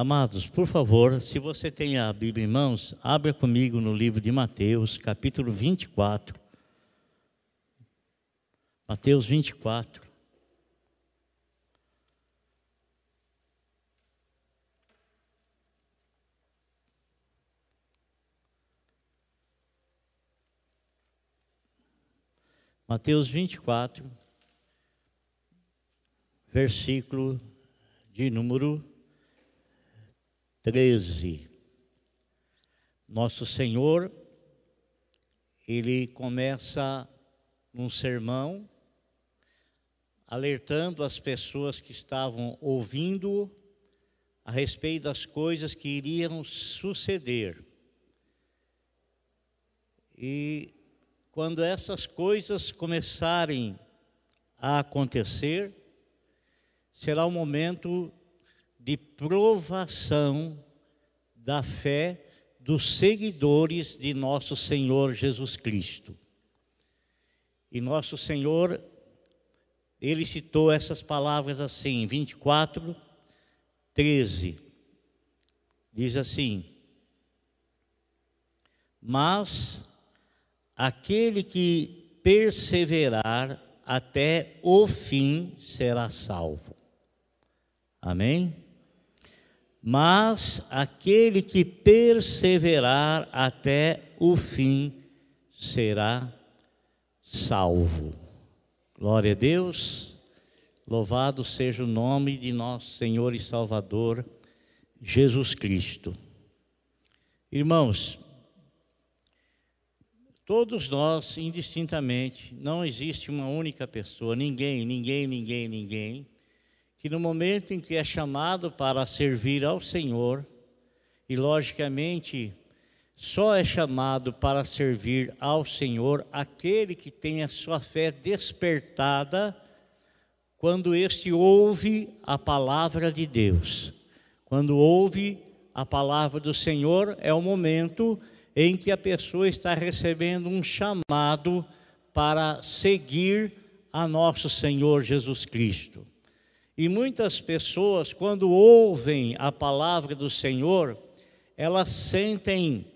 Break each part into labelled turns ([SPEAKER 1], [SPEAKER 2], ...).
[SPEAKER 1] Amados, por favor, se você tem a Bíblia em mãos, abra comigo no livro de Mateus, capítulo 24. Mateus 24. Mateus 24, versículo de número 13. Nosso Senhor, ele começa um sermão alertando as pessoas que estavam ouvindo a respeito das coisas que iriam suceder. E quando essas coisas começarem a acontecer, será o momento de provação da fé dos seguidores de nosso Senhor Jesus Cristo. E nosso Senhor, ele citou essas palavras assim, 24, 13. Diz assim: Mas aquele que perseverar até o fim será salvo. Amém? Mas aquele que perseverar até o fim será salvo. Glória a Deus. Louvado seja o nome de nosso Senhor e Salvador Jesus Cristo. Irmãos, Todos nós, indistintamente, não existe uma única pessoa, ninguém, ninguém, ninguém, ninguém, que no momento em que é chamado para servir ao Senhor, e logicamente só é chamado para servir ao Senhor aquele que tem a sua fé despertada quando este ouve a palavra de Deus. Quando ouve a palavra do Senhor, é o momento em que a pessoa está recebendo um chamado para seguir a nosso Senhor Jesus Cristo. E muitas pessoas, quando ouvem a palavra do Senhor, elas sentem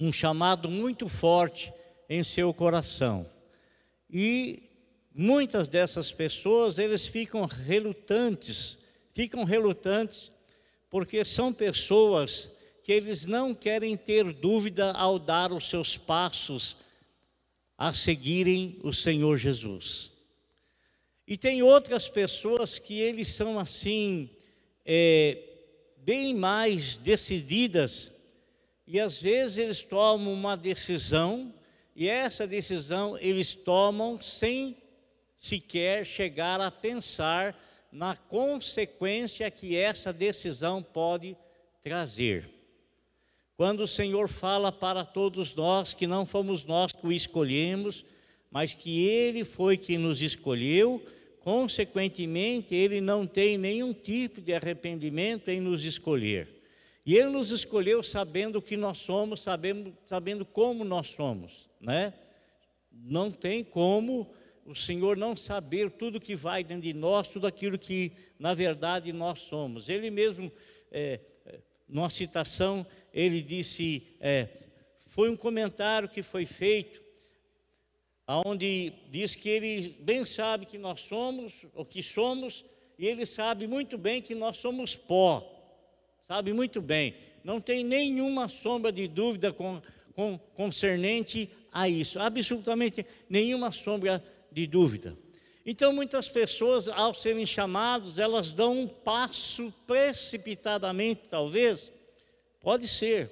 [SPEAKER 1] um chamado muito forte em seu coração. E muitas dessas pessoas, eles ficam relutantes, ficam relutantes, porque são pessoas que eles não querem ter dúvida ao dar os seus passos a seguirem o Senhor Jesus. E tem outras pessoas que eles são assim, é, bem mais decididas, e às vezes eles tomam uma decisão, e essa decisão eles tomam sem sequer chegar a pensar na consequência que essa decisão pode trazer. Quando o Senhor fala para todos nós que não fomos nós que o escolhemos, mas que Ele foi quem nos escolheu, consequentemente, Ele não tem nenhum tipo de arrependimento em nos escolher. E Ele nos escolheu sabendo o que nós somos, sabendo, sabendo como nós somos, né? Não tem como o Senhor não saber tudo que vai dentro de nós, tudo aquilo que, na verdade, nós somos. Ele mesmo, é, é numa citação, ele disse, é, foi um comentário que foi feito, onde diz que ele bem sabe que nós somos, o que somos, e ele sabe muito bem que nós somos pó, sabe muito bem, não tem nenhuma sombra de dúvida com, com, concernente a isso, absolutamente nenhuma sombra de dúvida. Então, muitas pessoas, ao serem chamados, elas dão um passo precipitadamente, talvez, Pode ser.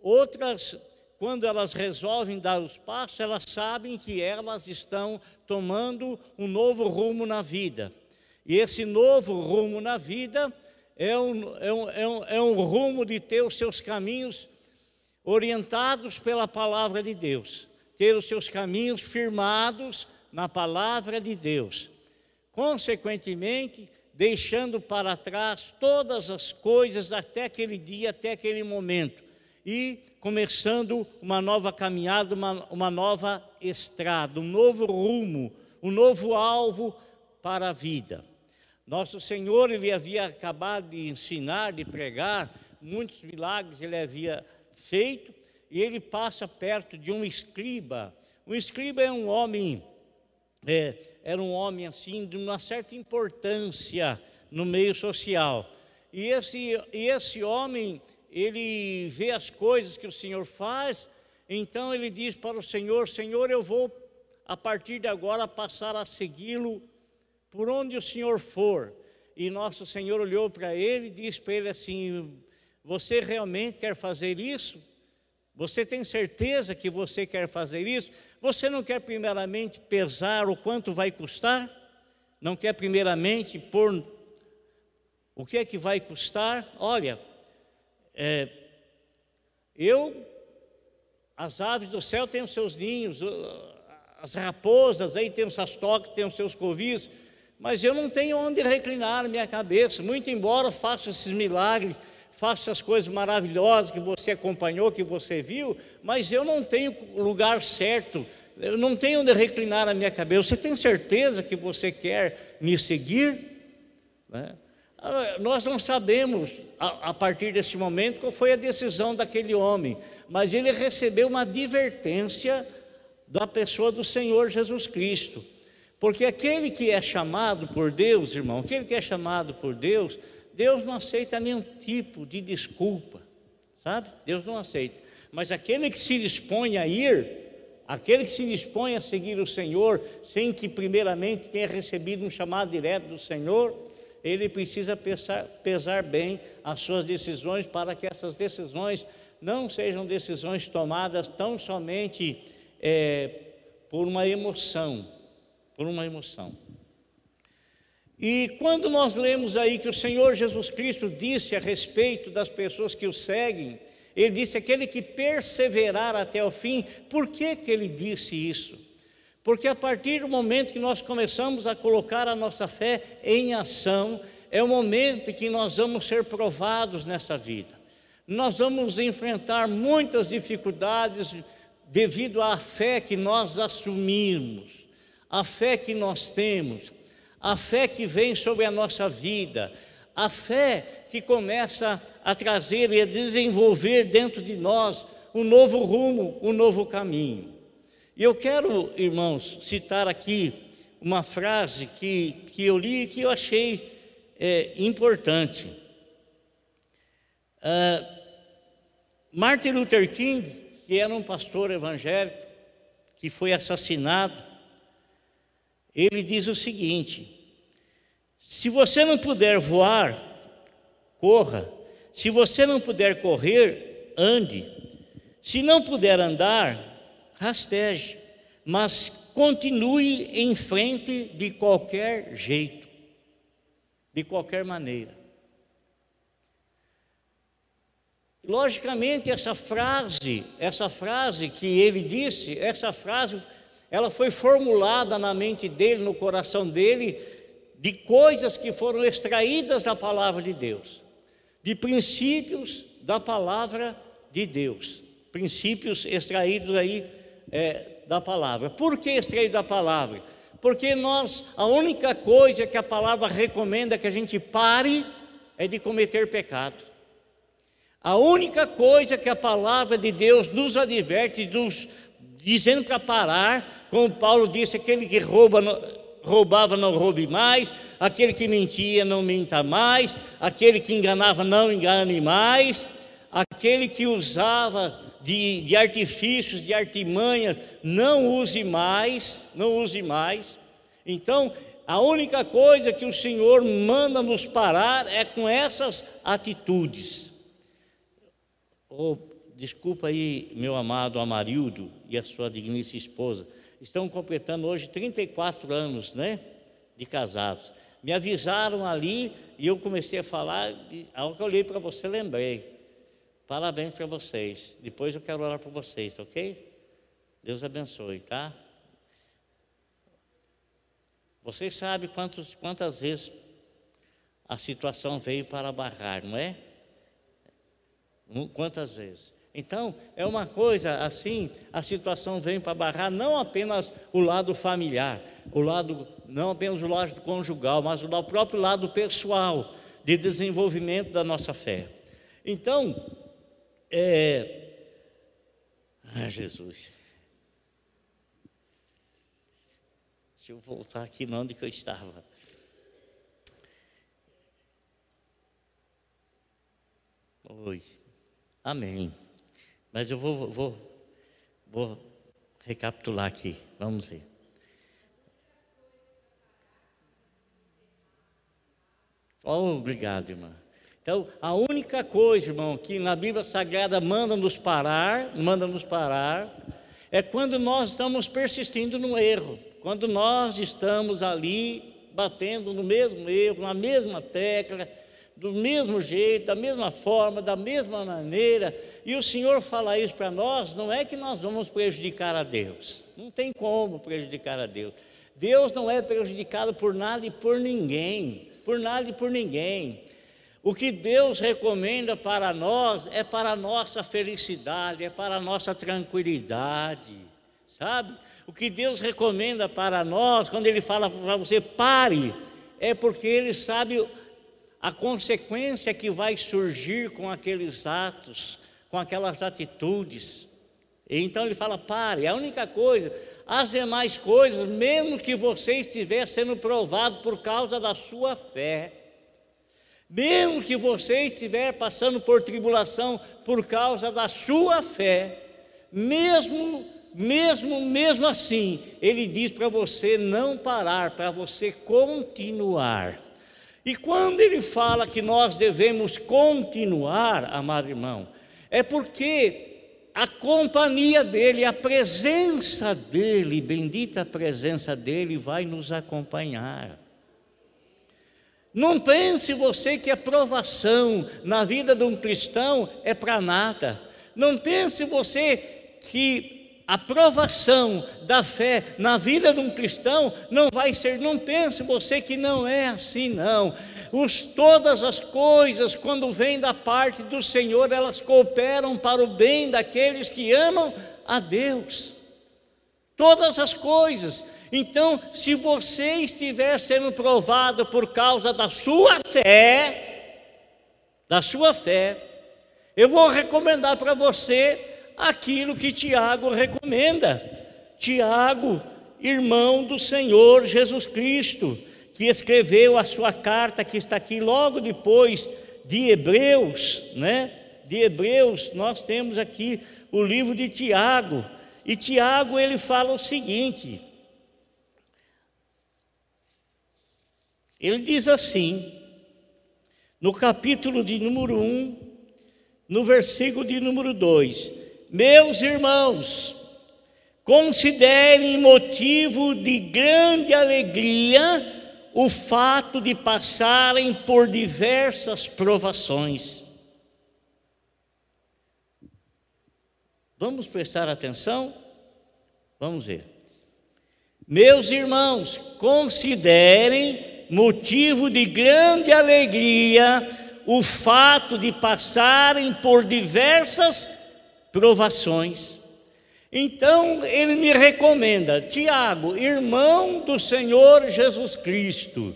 [SPEAKER 1] Outras, quando elas resolvem dar os passos, elas sabem que elas estão tomando um novo rumo na vida. E esse novo rumo na vida é um, é um, é um, é um rumo de ter os seus caminhos orientados pela palavra de Deus, ter os seus caminhos firmados na palavra de Deus. Consequentemente, deixando para trás todas as coisas até aquele dia, até aquele momento, e começando uma nova caminhada, uma, uma nova estrada, um novo rumo, um novo alvo para a vida. Nosso Senhor, ele havia acabado de ensinar, de pregar, muitos milagres ele havia feito, e ele passa perto de um escriba. Um escriba é um homem, é, era um homem assim, de uma certa importância no meio social. E esse, e esse homem, ele vê as coisas que o Senhor faz, então ele diz para o Senhor: Senhor, eu vou a partir de agora passar a segui-lo por onde o Senhor for. E nosso Senhor olhou para ele e disse para ele assim: Você realmente quer fazer isso? Você tem certeza que você quer fazer isso? Você não quer primeiramente pesar o quanto vai custar? Não quer primeiramente pôr o que é que vai custar? Olha, é, eu, as aves do céu têm os seus ninhos, as raposas aí têm os seus toques, têm os seus covis, mas eu não tenho onde reclinar minha cabeça, muito embora faça esses milagres, faça essas coisas maravilhosas que você acompanhou, que você viu, mas eu não tenho lugar certo, eu não tenho onde reclinar a minha cabeça. Você tem certeza que você quer me seguir? Né? Ah, nós não sabemos, a, a, partir desse momento, qual foi a decisão daquele homem, mas ele recebeu uma advertência da pessoa do Senhor Jesus Cristo. Porque aquele que é chamado por Deus, irmão, aquele que é chamado por Deus, Deus não aceita nenhum tipo de desculpa, sabe? Deus não aceita. Mas aquele que se dispõe a ir, aquele que se dispõe a seguir o Senhor, sem que primeiramente tenha recebido um chamado direto do Senhor, ele precisa pesar, pesar bem as suas decisões para que essas decisões não sejam decisões tomadas tão somente é, por uma emoção, por uma emoção. E quando nós lemos aí que o Senhor Jesus Cristo disse a respeito das pessoas que o seguem, ele disse aquele que perseverar até o fim. Por que que ele disse isso? Porque a partir do momento que nós começamos a colocar a nossa fé em ação, é o momento em que nós vamos ser provados nessa vida. Nós vamos enfrentar muitas dificuldades devido à fé que nós assumimos, a fé que nós temos, a fé que vem sobre a nossa vida, a fé que começa a trazer e a desenvolver dentro de nós um novo rumo, um novo caminho. E eu quero, irmãos, citar aqui uma frase que, que eu li e que eu achei é, importante. Uh, Martin Luther King, que era um pastor evangélico, que foi assassinado, ele diz o seguinte: se você não puder voar, corra. Se você não puder correr, ande. Se não puder andar, rasteje, mas continue em frente de qualquer jeito, de qualquer maneira. Logicamente, essa frase, essa frase que ele disse, essa frase, ela foi formulada na mente dele, no coração dele, de coisas que foram extraídas da palavra de Deus, de princípios da palavra de Deus, princípios extraídos aí é, da palavra. Por que extraído da palavra? Porque nós, a única coisa que a palavra recomenda que a gente pare é de cometer pecado. A única coisa que a palavra de Deus nos adverte, nos dizendo para parar, como Paulo disse, aquele que rouba, roubava não roube mais, aquele que mentia não minta mais, aquele que enganava não engane mais, aquele que usava de, de artifícios, de artimanhas, não use mais, não use mais. Então, a única coisa que o Senhor manda nos parar é com essas atitudes. Oh, desculpa aí, meu amado Amarildo e a sua digníssima esposa, estão completando hoje 34 anos, né, de casados. Me avisaram ali e eu comecei a falar, a hora que eu olhei para você, lembrei. Parabéns para vocês. Depois eu quero orar por vocês, ok? Deus abençoe, tá? Vocês sabem quantos, quantas vezes a situação veio para barrar, não é? Quantas vezes? Então, é uma coisa assim, a situação vem para barrar não apenas o lado familiar, o lado, não apenas o lado conjugal, mas o próprio lado pessoal de desenvolvimento da nossa fé. Então, é... Ah, Jesus. Deixa eu voltar aqui onde que eu estava. Oi. Amém. Mas eu vou, vou, vou recapitular aqui. Vamos ver. Oh, obrigado, irmã. Então, a única coisa, irmão, que na Bíblia Sagrada manda nos parar, manda nos parar, é quando nós estamos persistindo no erro, quando nós estamos ali batendo no mesmo erro, na mesma tecla, do mesmo jeito, da mesma forma, da mesma maneira, e o Senhor fala isso para nós, não é que nós vamos prejudicar a Deus, não tem como prejudicar a Deus. Deus não é prejudicado por nada e por ninguém, por nada e por ninguém. O que Deus recomenda para nós é para a nossa felicidade, é para a nossa tranquilidade, sabe? O que Deus recomenda para nós, quando Ele fala para você pare, é porque Ele sabe a consequência que vai surgir com aqueles atos, com aquelas atitudes. Então ele fala: pare, a única coisa, as demais coisas, mesmo que você estiver sendo provado por causa da sua fé, mesmo que você estiver passando por tribulação por causa da sua fé, mesmo, mesmo, mesmo assim, ele diz para você não parar, para você continuar. E quando ele fala que nós devemos continuar, amado irmão, é porque a companhia dele, a presença dele, bendita presença dele, vai nos acompanhar. Não pense você que a provação na vida de um cristão é para nada. Não pense você que a provação da fé na vida de um cristão não vai ser, não pense você que não é assim, não. Os, todas as coisas, quando vêm da parte do Senhor, elas cooperam para o bem daqueles que amam a Deus. Todas as coisas. Então, se você estiver sendo provado por causa da sua fé, da sua fé, eu vou recomendar para você aquilo que Tiago recomenda. Tiago, irmão do Senhor Jesus Cristo, que escreveu a sua carta que está aqui logo depois de Hebreus, né? De Hebreus, nós temos aqui o livro de Tiago. E Tiago ele fala o seguinte: Ele diz assim, no capítulo de número 1, no versículo de número 2: meus irmãos, considerem motivo de grande alegria o fato de passarem por diversas provações. Vamos prestar atenção? Vamos ver. Meus irmãos, considerem motivo de grande alegria o fato de passarem por diversas provações. Então ele me recomenda, Tiago, irmão do Senhor Jesus Cristo,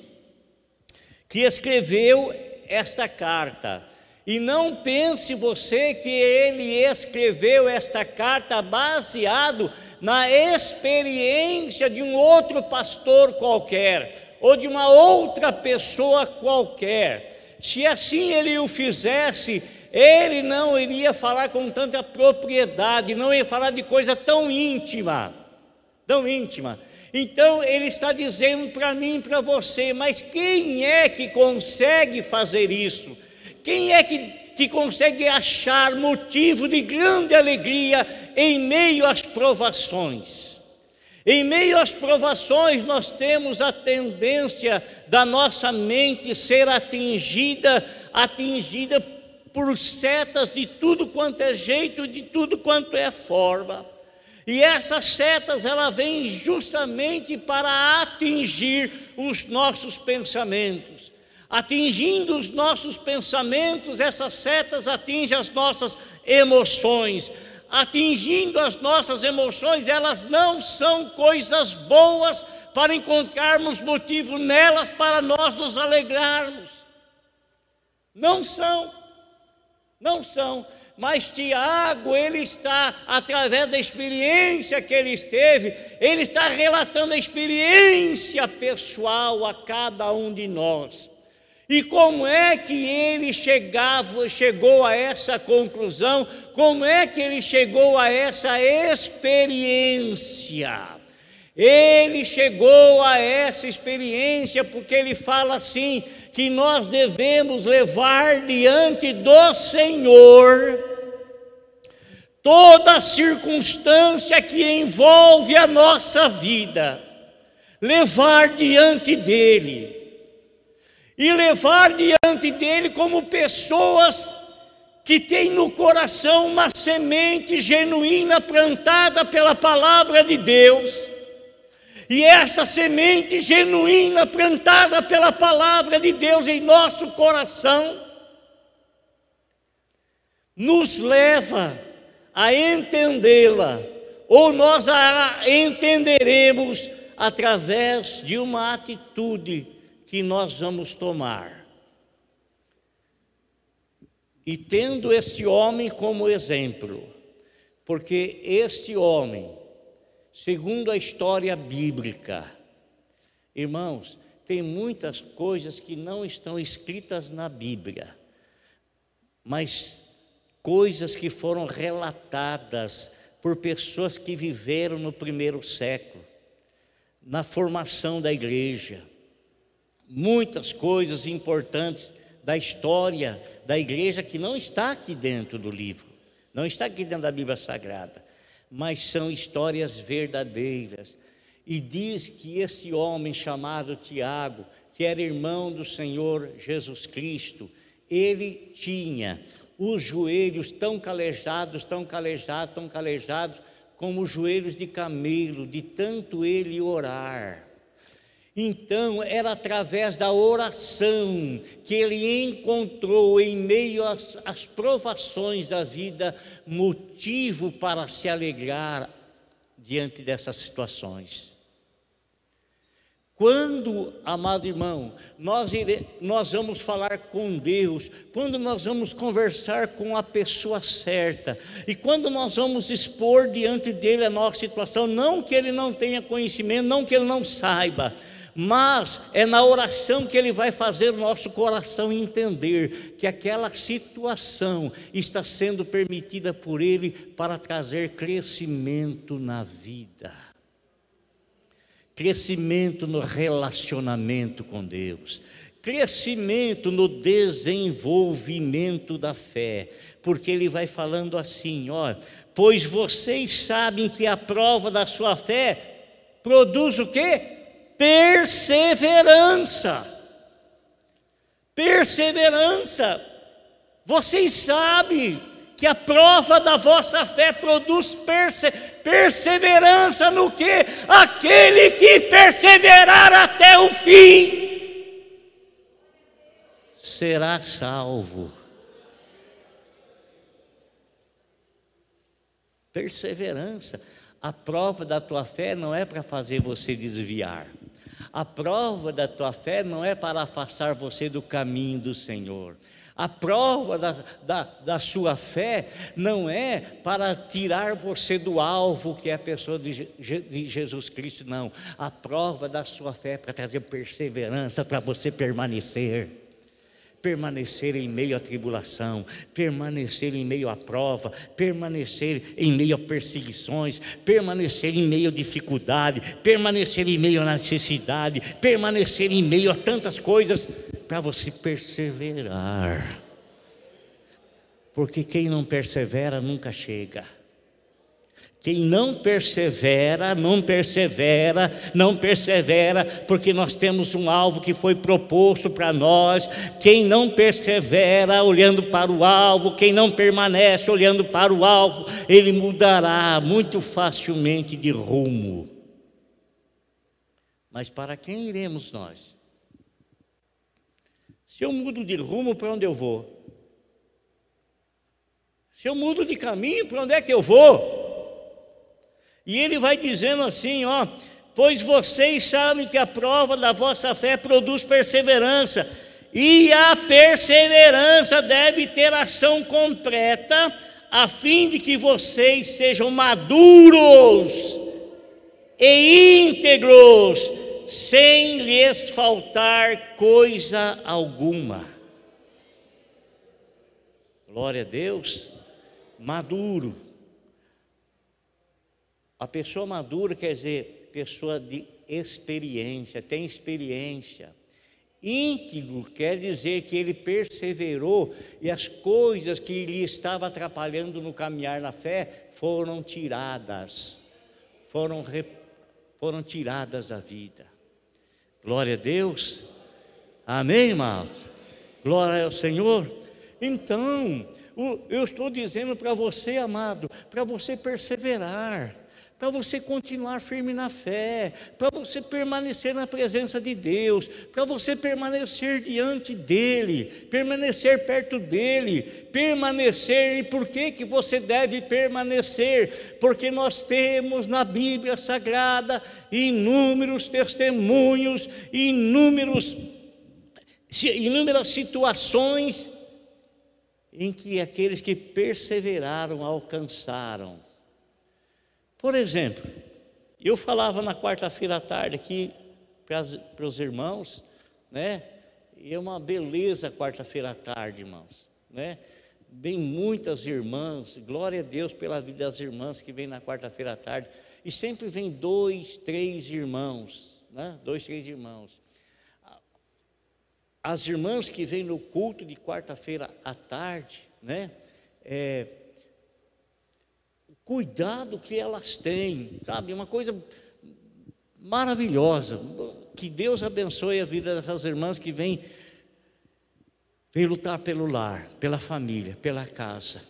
[SPEAKER 1] que escreveu esta carta. E não pense você que ele escreveu esta carta baseado na experiência de um outro pastor qualquer, ou de uma outra pessoa qualquer. Se assim ele o fizesse, ele não iria falar com tanta propriedade, não ia falar de coisa tão íntima, tão íntima. Então ele está dizendo para mim e para você, mas quem é que consegue fazer isso? Quem é que, que consegue achar motivo de grande alegria em meio às provações? Em meio às provações, nós temos a tendência da nossa mente ser atingida, atingida por setas de tudo quanto é jeito, de tudo quanto é forma. E essas setas, ela vêm justamente para atingir os nossos pensamentos, Atingindo os nossos pensamentos, essas setas atingem as nossas emoções. Atingindo as nossas emoções, elas não são coisas boas para encontrarmos motivo nelas para nós nos alegrarmos. Não são, não são. Mas Tiago, ele está, através da experiência que ele esteve, ele está relatando a experiência pessoal a cada um de nós. E como é que ele chegava, chegou a essa conclusão? Como é que ele chegou a essa experiência? Ele chegou a essa experiência porque ele fala assim: que nós devemos levar diante do Senhor toda circunstância que envolve a nossa vida, levar diante dEle, e levar diante dEle como pessoas que têm no coração uma semente genuína plantada pela palavra de Deus. E esta semente genuína plantada pela palavra de Deus em nosso coração nos leva a entendê-la, ou nós a entenderemos através de uma atitude que nós vamos tomar. E tendo este homem como exemplo, porque este homem segundo a história bíblica. Irmãos, tem muitas coisas que não estão escritas na Bíblia, mas coisas que foram relatadas por pessoas que viveram no primeiro século, na formação da igreja. Muitas coisas importantes da história da igreja que não está aqui dentro do livro, não está aqui dentro da Bíblia Sagrada mas são histórias verdadeiras. E diz que esse homem chamado Tiago, que era irmão do Senhor Jesus Cristo, ele tinha os joelhos tão calejados, tão calejados, tão calejados, como os joelhos de camelo, de tanto ele orar. Então, era através da oração que ele encontrou, em meio às, às, provações da vida, motivo para se alegrar diante dessas situações. Quando, amado irmão, nós, ire, nós vamos falar com Deus, quando nós vamos conversar com a pessoa certa, e quando nós vamos expor diante dele a nossa situação, não que ele não tenha conhecimento, não que ele não saiba, mas é na oração que ele vai fazer o nosso coração entender que aquela situação está sendo permitida por ele para trazer crescimento na vida. Crescimento no relacionamento com Deus, crescimento no desenvolvimento da fé, porque ele vai falando assim, ó, pois vocês sabem que a prova da sua fé produz o quê? Perseverança. Perseverança. Vocês sabem que a prova da vossa fé produz perse perseverança no que? Aquele que perseverar até o fim será salvo. Perseverança. A prova da tua fé não é para fazer você desviar. A prova da tua fé não é para afastar você do caminho do Senhor. A prova da, da, da, sua fé não é para tirar você do alvo que é a pessoa de, de Jesus Cristo, não. A prova da sua fé é para trazer perseverança para você permanecer permanecer em meio à tribulação, permanecer em meio à prova, permanecer em meio a perseguições, permanecer em meio à dificuldade, permanecer em meio à necessidade, permanecer em meio a tantas coisas, para você perseverar. Porque quem não persevera nunca chega. Quem não persevera, não persevera, não persevera, porque nós temos um alvo que foi proposto para nós. Quem não persevera olhando para o alvo, quem não permanece olhando para o alvo, ele mudará muito facilmente de rumo. Mas para quem iremos nós? Se eu mudo de rumo, para onde eu vou? Se eu mudo de caminho, para onde é que eu vou? E ele vai dizendo assim, ó, pois vocês sabem que a prova da vossa fé produz perseverança, e a perseverança deve ter ação completa, a fim de que vocês sejam maduros e íntegros, sem lhes faltar coisa alguma. Glória a Deus, maduro. A pessoa madura quer dizer pessoa de experiência, tem experiência. Íntegro quer dizer que ele perseverou e as coisas que lhe estavam atrapalhando no caminhar na fé foram tiradas, foram, foram tiradas da vida. Glória a Deus. Amém, irmãos? Glória ao Senhor. Então, eu estou dizendo para você, amado, para você perseverar para você continuar firme na fé, para você permanecer na presença de Deus, para você permanecer diante dEle, permanecer perto dEle, permanecer, e por que, que você deve permanecer? Porque nós temos na Bíblia Sagrada inúmeros testemunhos, inúmeros, inúmeras situações em que aqueles que perseveraram alcançaram por exemplo, eu falava na quarta-feira à tarde aqui para os irmãos, né? E é uma beleza quarta-feira à tarde, irmãos, né? Vem muitas irmãs, glória a Deus pela vida das irmãs que vêm na quarta-feira à tarde, e sempre vem dois, três irmãos, né? Dois, três irmãos. As irmãs que vêm no culto de quarta-feira à tarde, né? É, cuidado que elas têm, sabe? Uma coisa maravilhosa. Que Deus abençoe a vida dessas irmãs que vêm, vêm lutar pelo lar, pela família, pela casa.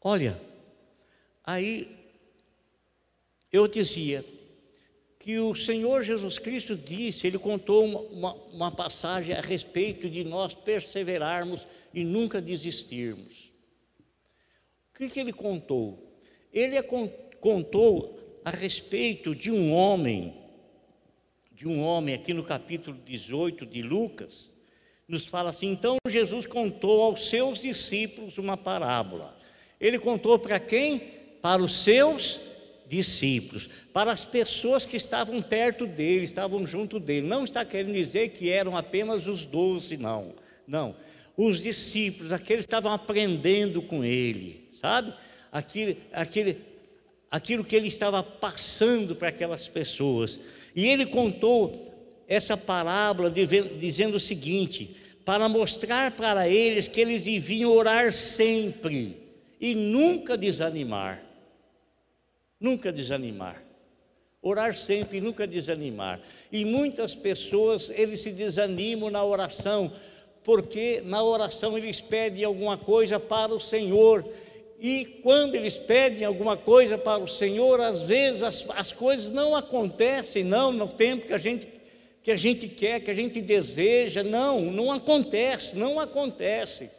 [SPEAKER 1] Olha, aí eu dizia que o Senhor Jesus Cristo disse, ele contou uma, uma passagem a respeito de nós perseverarmos e nunca desistirmos que, que ele contou? Ele contou a respeito de um homem, de um homem, aqui no capítulo 18 de Lucas, nos fala assim: então Jesus contou aos seus discípulos uma parábola. Ele contou para quem? Para os seus discípulos, para as pessoas que estavam perto dele, estavam junto dele. Não está querendo dizer que eram apenas os doze, não. Não. Os discípulos, aqueles que estavam aprendendo com ele sabe? Aquilo, aquilo, aquilo que ele estava passando para aquelas pessoas. E ele contou essa parábola dizendo o seguinte: para mostrar para eles que eles deviam orar sempre e nunca desanimar. Nunca desanimar. Orar sempre e nunca desanimar. E muitas pessoas, eles se desanimam na oração, porque na oração eles pedem alguma coisa para o Senhor e quando eles pedem alguma coisa para o Senhor, às vezes as, as coisas não acontecem, não, no tempo que a gente que a gente quer, que a gente deseja, não, não acontece, não acontece.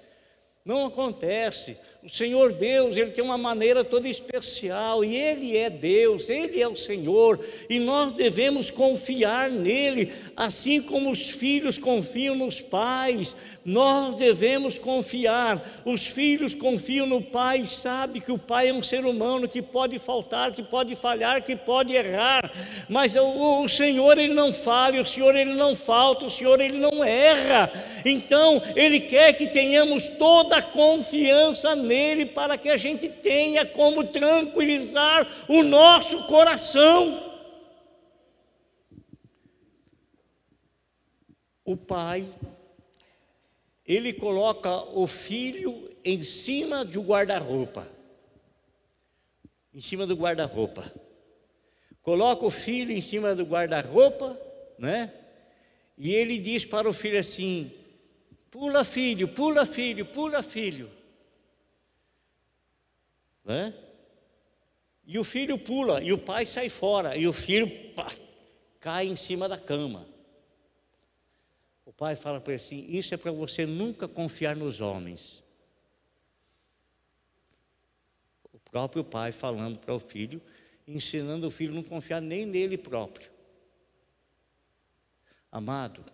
[SPEAKER 1] Não acontece. O Senhor Deus, Ele tem uma maneira toda especial, e Ele é Deus, Ele é o Senhor, e nós devemos confiar nele, assim como os filhos confiam nos pais, nós devemos confiar. Os filhos confiam no pai, sabe que o pai é um ser humano que pode faltar, que pode falhar, que pode errar. Mas o, o Senhor ele não falha, o Senhor ele não falta, o Senhor ele não erra. Então, ele quer que tenhamos toda a confiança nele para que a gente tenha como tranquilizar o nosso coração. O pai ele coloca o filho em cima de um guarda-roupa. Em cima do guarda-roupa. Coloca o filho em cima do guarda-roupa, né? E ele diz para o filho assim: pula, filho, pula, filho, pula, filho. Né? E o filho pula, e o pai sai fora, e o filho pá, cai em cima da cama. O pai fala para ele assim: Isso é para você nunca confiar nos homens. O próprio pai falando para o filho, ensinando o filho a não confiar nem nele próprio. Amado,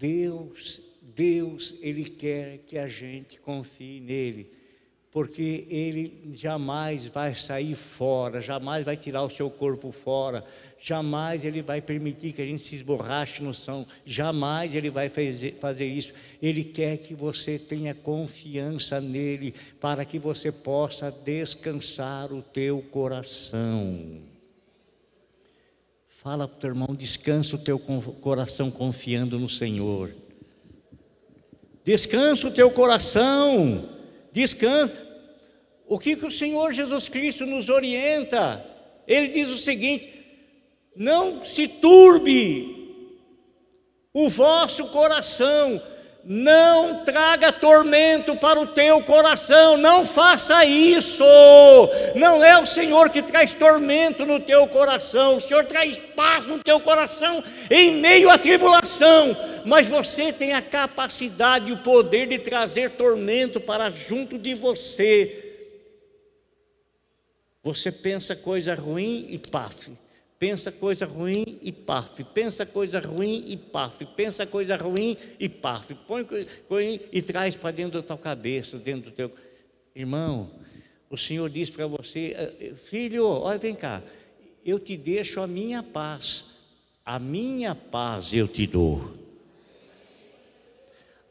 [SPEAKER 1] Deus, Deus, Ele quer que a gente confie nele porque ele jamais vai sair fora, jamais vai tirar o seu corpo fora, jamais ele vai permitir que a gente se esborrache no chão, jamais ele vai fazer isso. Ele quer que você tenha confiança nele, para que você possa descansar o teu coração. Fala para o teu irmão, descansa o teu coração confiando no Senhor. Descansa o teu coração descansa. O que, que o Senhor Jesus Cristo nos orienta? Ele diz o seguinte: não se turbe o vosso coração, não traga tormento para o teu coração, não faça isso. Não é o Senhor que traz tormento no teu coração, o Senhor traz paz no teu coração em meio à tribulação, mas você tem a capacidade e o poder de trazer tormento para junto de você. Você pensa coisa ruim e paf pensa coisa ruim e paf, pensa coisa ruim e paf, pensa coisa ruim e paf, põe coisa ruim e traz para dentro da tua cabeça, dentro do teu. Irmão, o Senhor diz para você, eh, eh, filho, olha, vem cá, eu te deixo a minha paz, a minha paz eu te dou.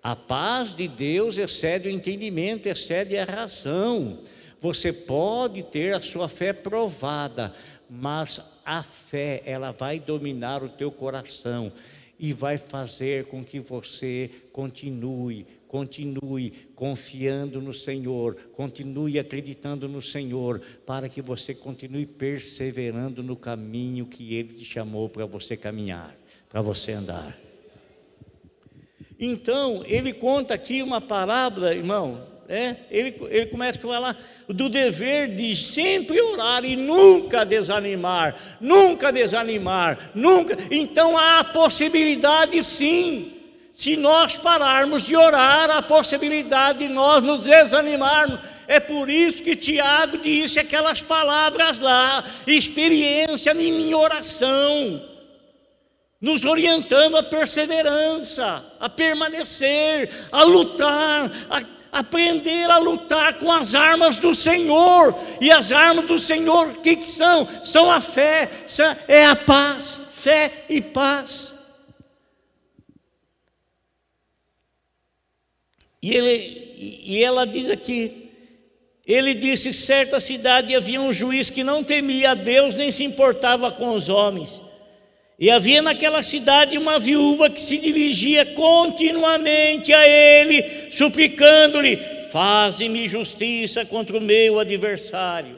[SPEAKER 1] A paz de Deus excede o entendimento, excede a razão. Você pode ter a sua fé provada, mas a fé, ela vai dominar o teu coração e vai fazer com que você continue, continue confiando no Senhor, continue acreditando no Senhor, para que você continue perseverando no caminho que Ele te chamou para você caminhar, para você andar. Então, ele conta aqui uma parábola, irmão, é, ele, ele começa a falar do dever de sempre orar e nunca desanimar, nunca desanimar, nunca. Então há a possibilidade sim, se nós pararmos de orar, a possibilidade de nós nos desanimarmos. É por isso que Tiago disse aquelas palavras lá, experiência em oração nos orientando à perseverança, a permanecer, a lutar, a aprender a lutar com as armas do Senhor. E as armas do Senhor, o que, que são? São a fé, é a paz, fé e paz. E, ele, e ela diz aqui: ele disse: certa cidade havia um juiz que não temia a Deus nem se importava com os homens. E havia naquela cidade uma viúva que se dirigia continuamente a ele, suplicando-lhe: Faze-me justiça contra o meu adversário.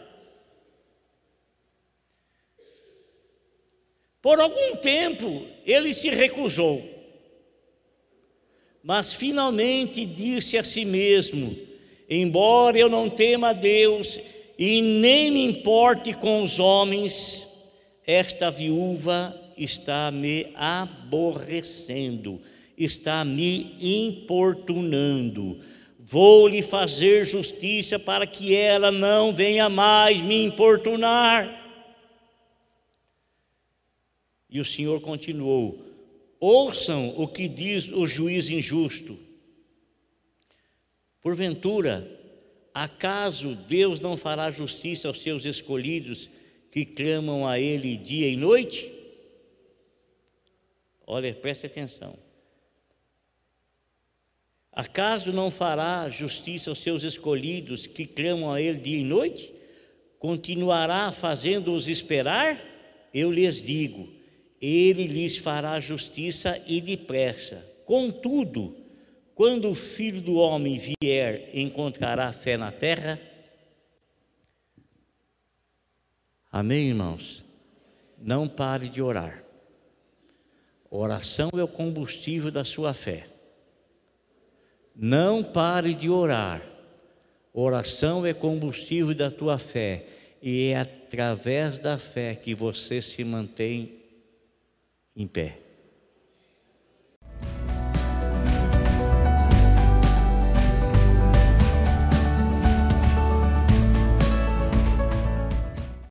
[SPEAKER 1] Por algum tempo ele se recusou, mas finalmente disse a si mesmo: Embora eu não tema a Deus e nem me importe com os homens, esta viúva está me aborrecendo, está me importunando. Vou lhe fazer justiça para que ela não venha mais me importunar. E o Senhor continuou: Ouçam o que diz o juiz injusto. Porventura, acaso Deus não fará justiça aos seus escolhidos que clamam a Ele dia e noite? Olha, preste atenção. Acaso não fará justiça aos seus escolhidos que clamam a Ele dia e noite? Continuará fazendo-os esperar? Eu lhes digo, Ele lhes fará justiça e depressa. Contudo, quando o Filho do Homem vier, encontrará fé na terra? Amém, irmãos? Não pare de orar. Oração é o combustível da sua fé. Não pare de orar. Oração é combustível da tua fé. E é através da fé que você se mantém em pé.